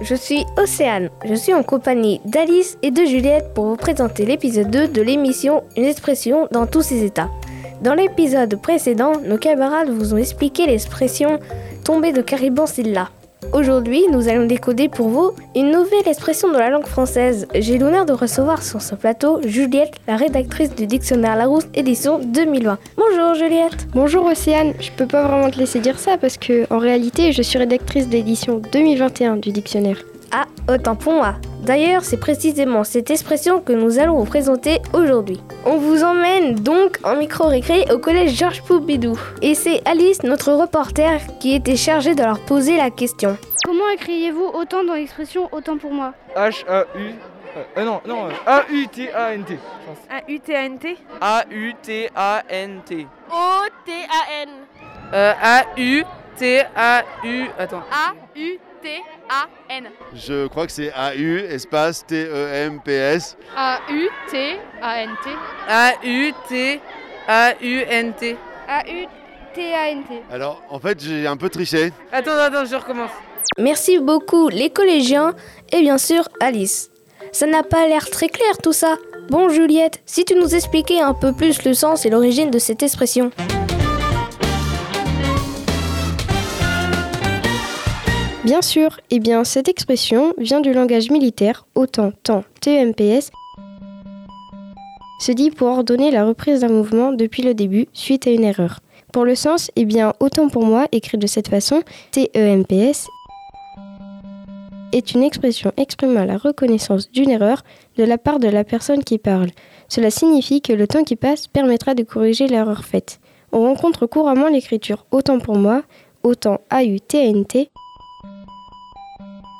je suis Océane. Je suis en compagnie d'Alice et de Juliette pour vous présenter l'épisode 2 de l'émission Une expression dans tous ses états. Dans l'épisode précédent, nos camarades vous ont expliqué l'expression tomber de Cariban là. Aujourd'hui, nous allons décoder pour vous une nouvelle expression de la langue française. J'ai l'honneur de recevoir sur ce plateau Juliette, la rédactrice du dictionnaire Larousse édition 2020. Bonjour Juliette. Bonjour Océane. Je peux pas vraiment te laisser dire ça parce que en réalité, je suis rédactrice d'édition 2021 du dictionnaire. Ah, autant pour moi. D'ailleurs, c'est précisément cette expression que nous allons vous présenter aujourd'hui. On vous emmène donc en micro-récré au collège Georges Poupidou. Et c'est Alice, notre reporter, qui était chargée de leur poser la question. Comment écrivez-vous autant dans l'expression autant pour moi H-A-U. Euh, non, non, A-U-T-A-N-T. A-U-T-A-N-T A-U-T-A-N-T. O-T-A-N. Euh, A-U-T-A-U. Attends. A-U-T-A-N. Je crois que c'est A-U, espace T-E-M-P-S. A-U-T-A-N-T. A-U-T-A-U-N-T. A-U-T-A-N-T. Alors, en fait, j'ai un peu triché. Attends, attends, je recommence. Merci beaucoup les collégiens et bien sûr Alice. Ça n'a pas l'air très clair tout ça. Bon Juliette, si tu nous expliquais un peu plus le sens et l'origine de cette expression. Bien sûr, eh bien cette expression vient du langage militaire autant temps TEMPS se dit pour ordonner la reprise d'un mouvement depuis le début suite à une erreur. Pour le sens, eh bien autant pour moi écrit de cette façon TEMPS est une expression exprimant la reconnaissance d'une erreur de la part de la personne qui parle. Cela signifie que le temps qui passe permettra de corriger l'erreur faite. On rencontre couramment l'écriture autant pour moi, autant AUTNT,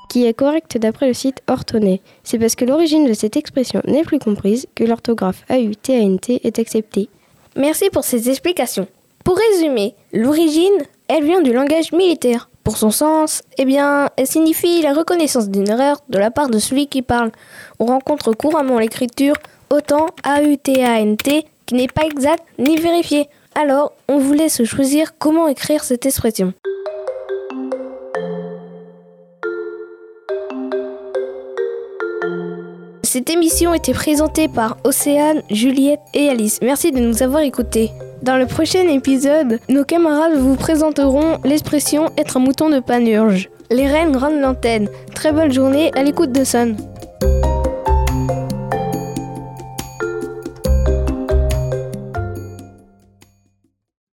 qui est correcte d'après le site Ortonnet. C'est parce que l'origine de cette expression n'est plus comprise que l'orthographe AUTNT est acceptée. Merci pour ces explications. Pour résumer, l'origine, elle vient du langage militaire. Pour son sens, eh bien, elle signifie la reconnaissance d'une erreur de la part de celui qui parle. On rencontre couramment l'écriture autant A-U-T-A-N-T qui n'est pas exacte ni vérifiée. Alors, on vous laisse choisir comment écrire cette expression. Cette émission était présentée par Océane, Juliette et Alice. Merci de nous avoir écoutés. Dans le prochain épisode, nos camarades vous présenteront l'expression être un mouton de panurge. Les reines rendent l'antenne. Très bonne journée à l'écoute de Sun.